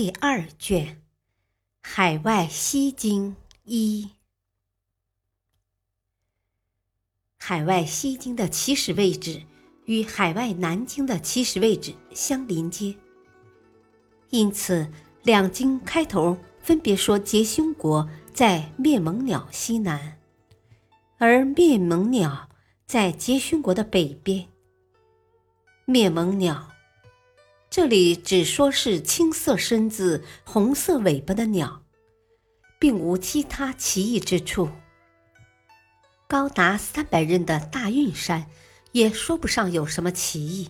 第二卷《海外西经一》，海外西经的起始位置与海外南经的起始位置相连接，因此两经开头分别说结凶国在灭蒙鸟西南，而灭蒙鸟在结凶国的北边。灭蒙鸟。这里只说是青色身子、红色尾巴的鸟，并无其他奇异之处。高达三百仞的大运山，也说不上有什么奇异。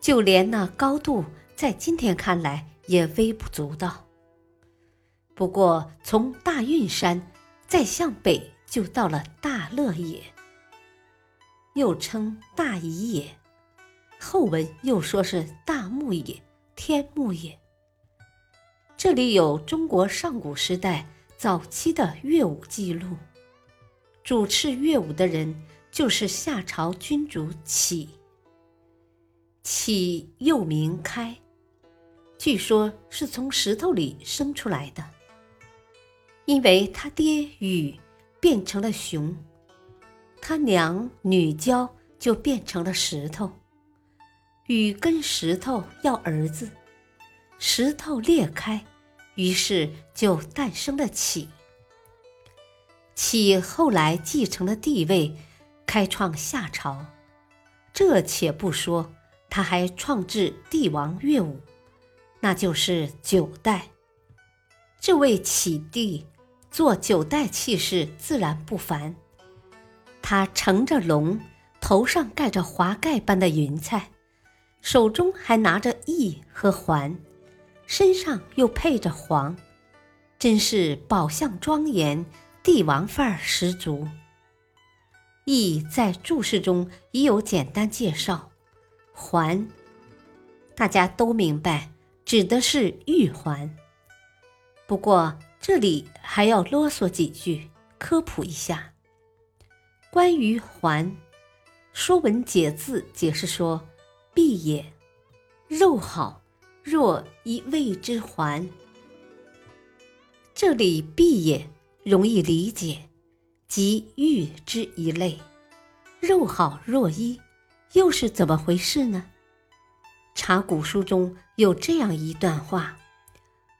就连那高度，在今天看来也微不足道。不过，从大运山再向北，就到了大乐野，又称大夷野。后文又说是大木也、天木也。这里有中国上古时代早期的乐舞记录，主持乐舞的人就是夏朝君主启。启又名开，据说是从石头里生出来的，因为他爹禹变成了熊，他娘女娇就变成了石头。禹跟石头要儿子，石头裂开，于是就诞生了启。启后来继承了帝位，开创夏朝。这且不说，他还创制帝王乐舞，那就是九代。这位启帝做九代器势自然不凡，他乘着龙，头上盖着华盖般的云彩。手中还拿着翼和环，身上又配着黄，真是宝相庄严，帝王范儿十足。翼在注释中已有简单介绍，环大家都明白，指的是玉环。不过这里还要啰嗦几句，科普一下。关于环，《说文解字》解释说。璧也，肉好，若以谓之环。这里璧也容易理解，即玉之一类。肉好若一，又是怎么回事呢？查古书中有这样一段话：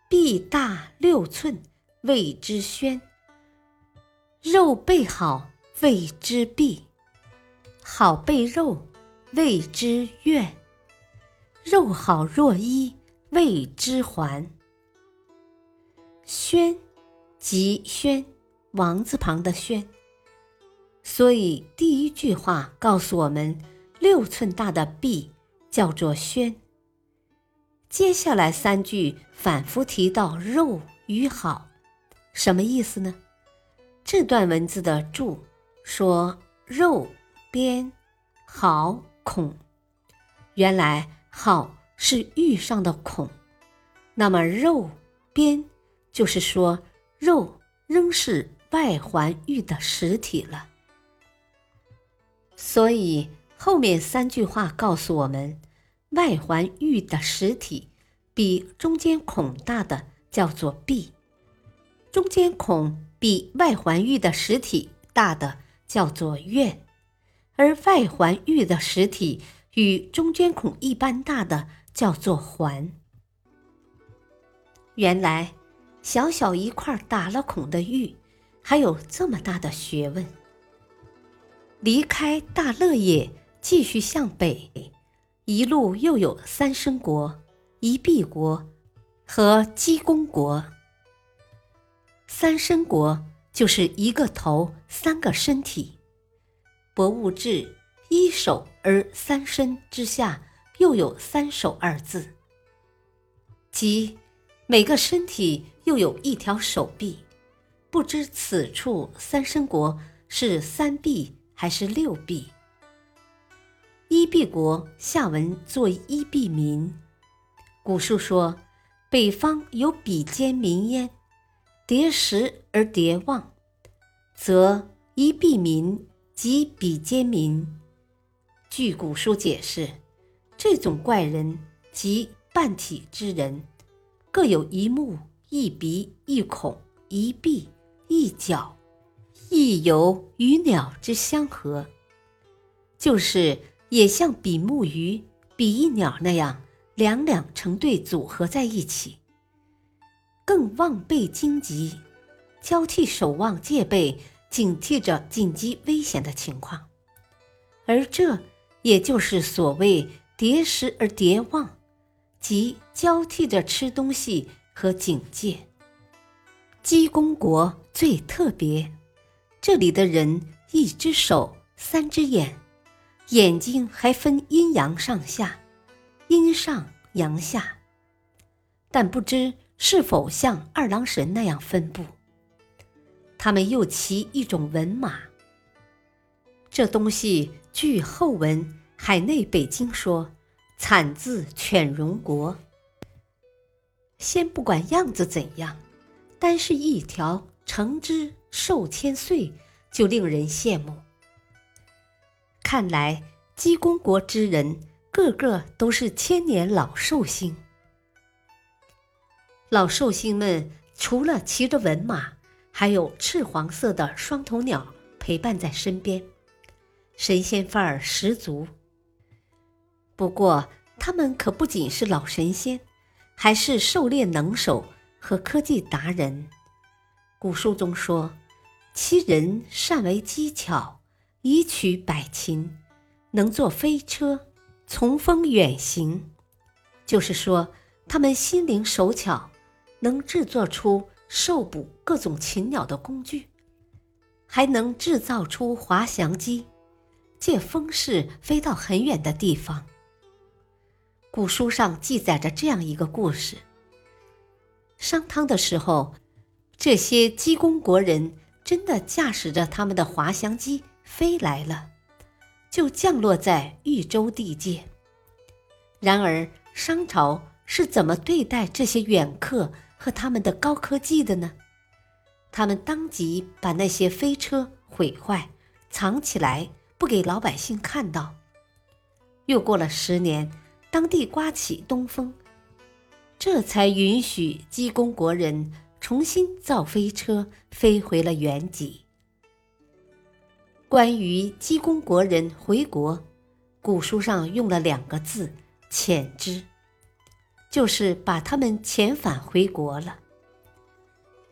璧大六寸，谓之宣；肉备好，谓之璧。好备肉。谓之怨，肉好若一，谓之环。宣，即宣，王字旁的宣。所以第一句话告诉我们，六寸大的璧叫做宣。接下来三句反复提到肉与好，什么意思呢？这段文字的注说肉边好。孔，原来好是玉上的孔，那么肉边就是说肉仍是外环玉的实体了。所以后面三句话告诉我们，外环玉的实体比中间孔大的叫做璧，中间孔比外环玉的实体大的叫做院。而外环玉的实体与中间孔一般大的叫做环。原来小小一块打了孔的玉，还有这么大的学问。离开大乐野，继续向北，一路又有三生国、一毕国和鸡公国。三生国就是一个头三个身体。博物志一手而三身之下，又有三手二字，即每个身体又有一条手臂。不知此处三身国是三臂还是六臂？一臂国下文作一臂民。古书说，北方有比肩民焉，叠石而叠望，则一臂民即比肩民。据古书解释，这种怪人即半体之人，各有一目、一鼻、一孔、一臂、一角，亦有与鸟之相合，就是。也像比目鱼、比翼鸟那样两两成对组合在一起，更望背荆棘，交替守望戒备，警惕着紧急危险的情况。而这也就是所谓叠食而叠望，即交替着吃东西和警戒。鸡公国最特别，这里的人一只手，三只眼。眼睛还分阴阳上下，阴上阳下，但不知是否像二郎神那样分布。他们又骑一种文马，这东西据后文海内北京说，产自犬戎国。先不管样子怎样，单是一条成之寿千岁，就令人羡慕。看来，鸡公国之人个个都是千年老寿星。老寿星们除了骑着文马，还有赤黄色的双头鸟陪伴在身边，神仙范儿十足。不过，他们可不仅是老神仙，还是狩猎能手和科技达人。古书中说，其人善为机巧。以取百禽，能坐飞车，从风远行。就是说，他们心灵手巧，能制作出兽捕各种禽鸟的工具，还能制造出滑翔机，借风势飞到很远的地方。古书上记载着这样一个故事：商汤的时候，这些鸡公国人真的驾驶着他们的滑翔机。飞来了，就降落在豫州地界。然而，商朝是怎么对待这些远客和他们的高科技的呢？他们当即把那些飞车毁坏，藏起来，不给老百姓看到。又过了十年，当地刮起东风，这才允许鸡公国人重新造飞车，飞回了原籍。关于鸡公国人回国，古书上用了两个字“遣之”，就是把他们遣返回国了。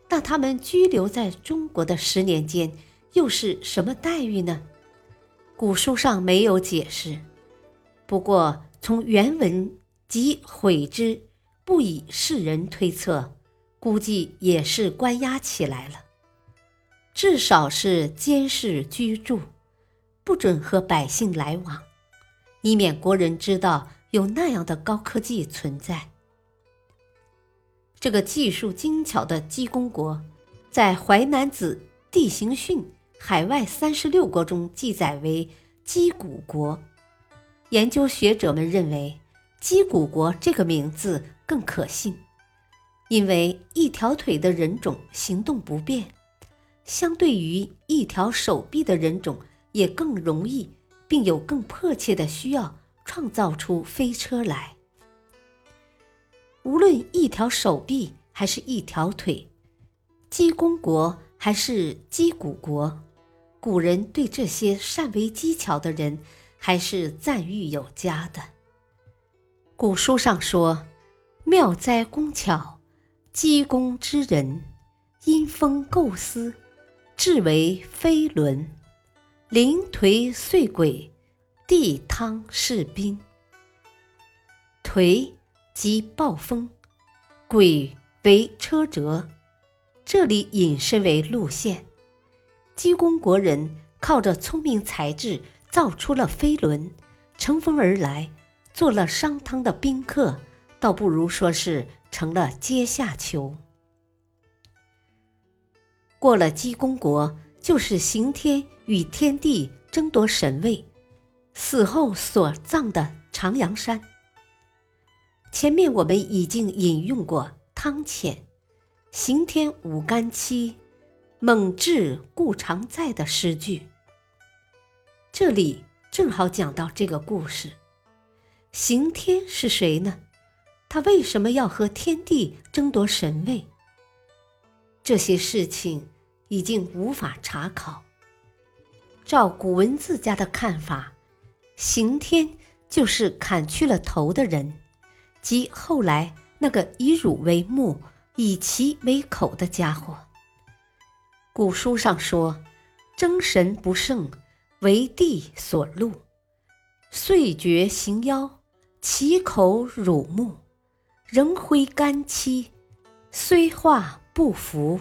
那他们居留在中国的十年间，又是什么待遇呢？古书上没有解释。不过从原文及悔之不以世人推测，估计也是关押起来了。至少是监视居住，不准和百姓来往，以免国人知道有那样的高科技存在。这个技术精巧的鸡公国，在《淮南子·地形训·海外三十六国》中记载为鸡骨国。研究学者们认为，鸡骨国这个名字更可信，因为一条腿的人种行动不便。相对于一条手臂的人种，也更容易，并有更迫切的需要创造出飞车来。无论一条手臂还是一条腿，鸡公国还是鸡骨国，古人对这些善为机巧的人还是赞誉有加的。古书上说：“妙哉工巧，鸡公之人，因风构思。”至为飞轮，灵颓碎轨，地汤是冰。颓即暴风，轨为车辙。这里引申为路线。姬公国人靠着聪明才智造出了飞轮，乘风而来，做了商汤的宾客，倒不如说是成了阶下囚。过了鸡公国，就是刑天与天帝争夺神位，死后所葬的长阳山。前面我们已经引用过汤浅“刑天无干戚，猛志故常在”的诗句，这里正好讲到这个故事。刑天是谁呢？他为什么要和天帝争夺神位？这些事情已经无法查考。照古文字家的看法，刑天就是砍去了头的人。即后来那个以汝为目、以其为口的家伙。古书上说：“争神不胜，为帝所戮，遂绝行妖，其口汝目，仍挥干戚，虽化不服。”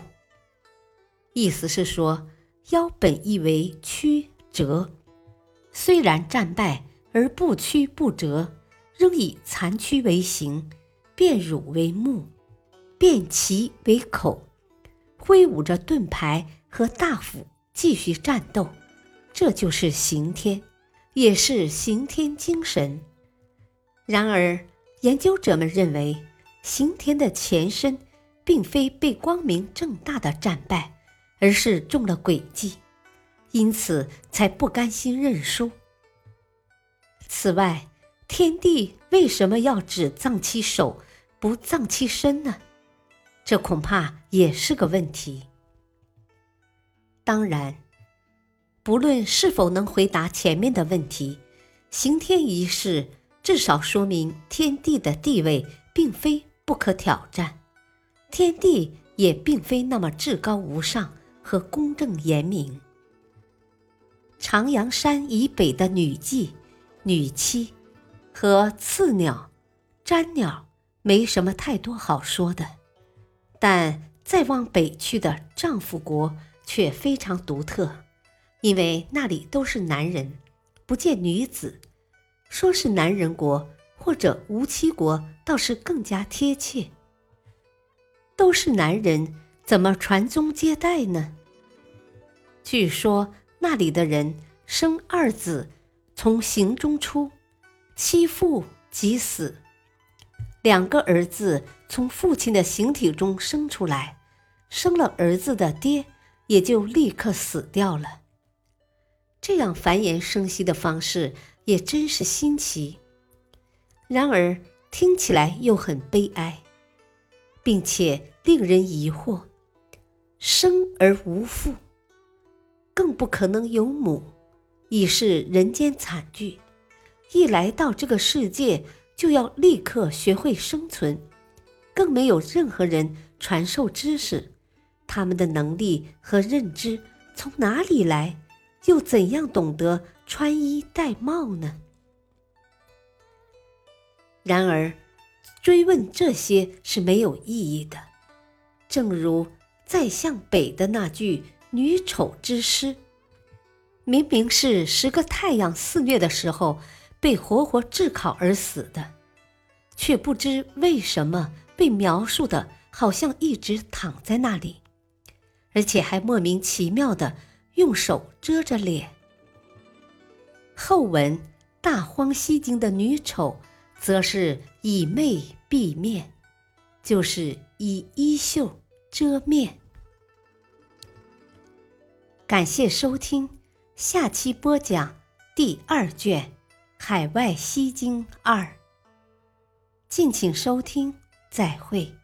意思是说，妖本意为曲折，虽然战败而不屈不折。仍以残躯为形，变乳为目，变其为口，挥舞着盾牌和大斧继续战斗，这就是刑天，也是刑天精神。然而，研究者们认为，刑天的前身并非被光明正大的战败，而是中了诡计，因此才不甘心认输。此外，天帝为什么要只葬其手，不葬其身呢？这恐怕也是个问题。当然，不论是否能回答前面的问题，刑天一事至少说明天帝的地位并非不可挑战，天帝也并非那么至高无上和公正严明。长阳山以北的女妓、女妻。和刺鸟、粘鸟没什么太多好说的，但再往北去的丈夫国却非常独特，因为那里都是男人，不见女子。说是男人国或者无妻国，倒是更加贴切。都是男人，怎么传宗接代呢？据说那里的人生二子，从行中出。妻父即死，两个儿子从父亲的形体中生出来，生了儿子的爹也就立刻死掉了。这样繁衍生息的方式也真是新奇，然而听起来又很悲哀，并且令人疑惑：生而无父，更不可能有母，已是人间惨剧。一来到这个世界，就要立刻学会生存，更没有任何人传授知识，他们的能力和认知从哪里来？又怎样懂得穿衣戴帽呢？然而，追问这些是没有意义的。正如再向北的那句“女丑之诗”，明明是十个太阳肆虐的时候。被活活炙烤而死的，却不知为什么被描述的好像一直躺在那里，而且还莫名其妙的用手遮着脸。后文《大荒西经》的女丑，则是以媚蔽面，就是以衣袖遮面。感谢收听，下期播讲第二卷。海外西经二，敬请收听，再会。